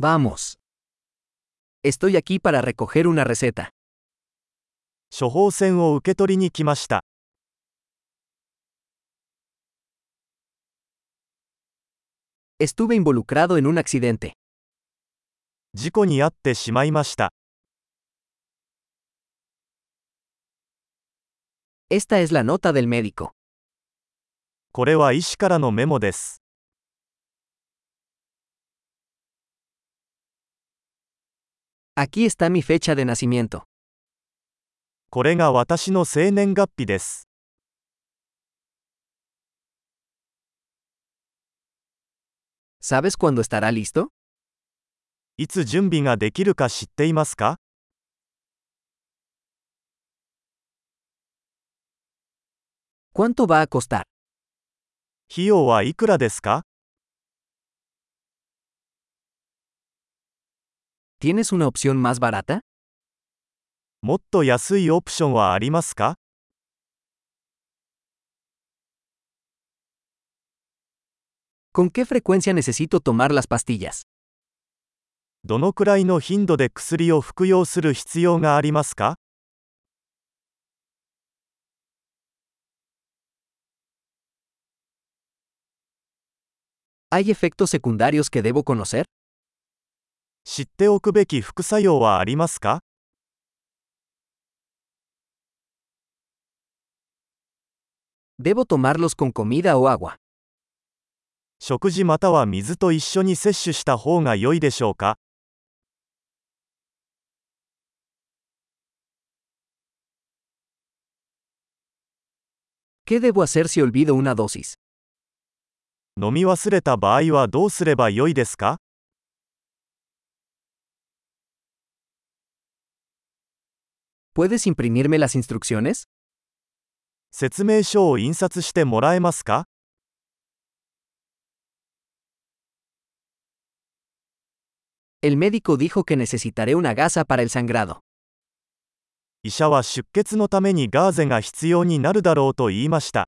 Vamos. Estoy aquí para recoger una receta. 処方箋を受け取りに来ました。 Estuve involucrado en un accidente. 事故に遭ってしまいました。 Esta es la nota del médico. これは医師からのメモです。 Aquí está mi fecha de nacimiento. これが私の生年月日です。¿Sabes cuándo estará listo? いつ準備ができるか知っていますか ¿Cuánto va a costar? 費用はいくらですか ¿Tienes una opción más barata? もっと安いオプションはありますか ¿Con qué frecuencia necesito tomar las pastillas? どのくらいの頻度で薬を服用する必要がありますか ¿Hay efectos secundarios que debo conocer? 知っておくべき副作用はありますか？食事または水と一緒に摂取した方が良いでしょうか？飲み忘れた場合はどうすれば良いですか？¿Puedes imprimirme las instrucciones? 説明書を印刷してもらえますか El médico dijo que necesitaré una gasa para el sangrado. 医者は出血のためにガーゼが必要になるだろうと言いました。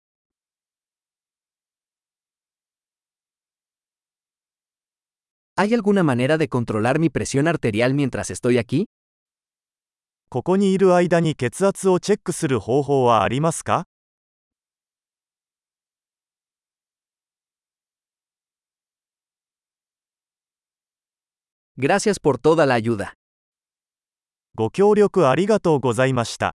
¿Hay alguna manera de controlar mi presión arterial mientras estoy aquí? ここにいる間に血圧をチェックする方法はありますか Gracias por toda la ayuda. ご協力ありがとうございました。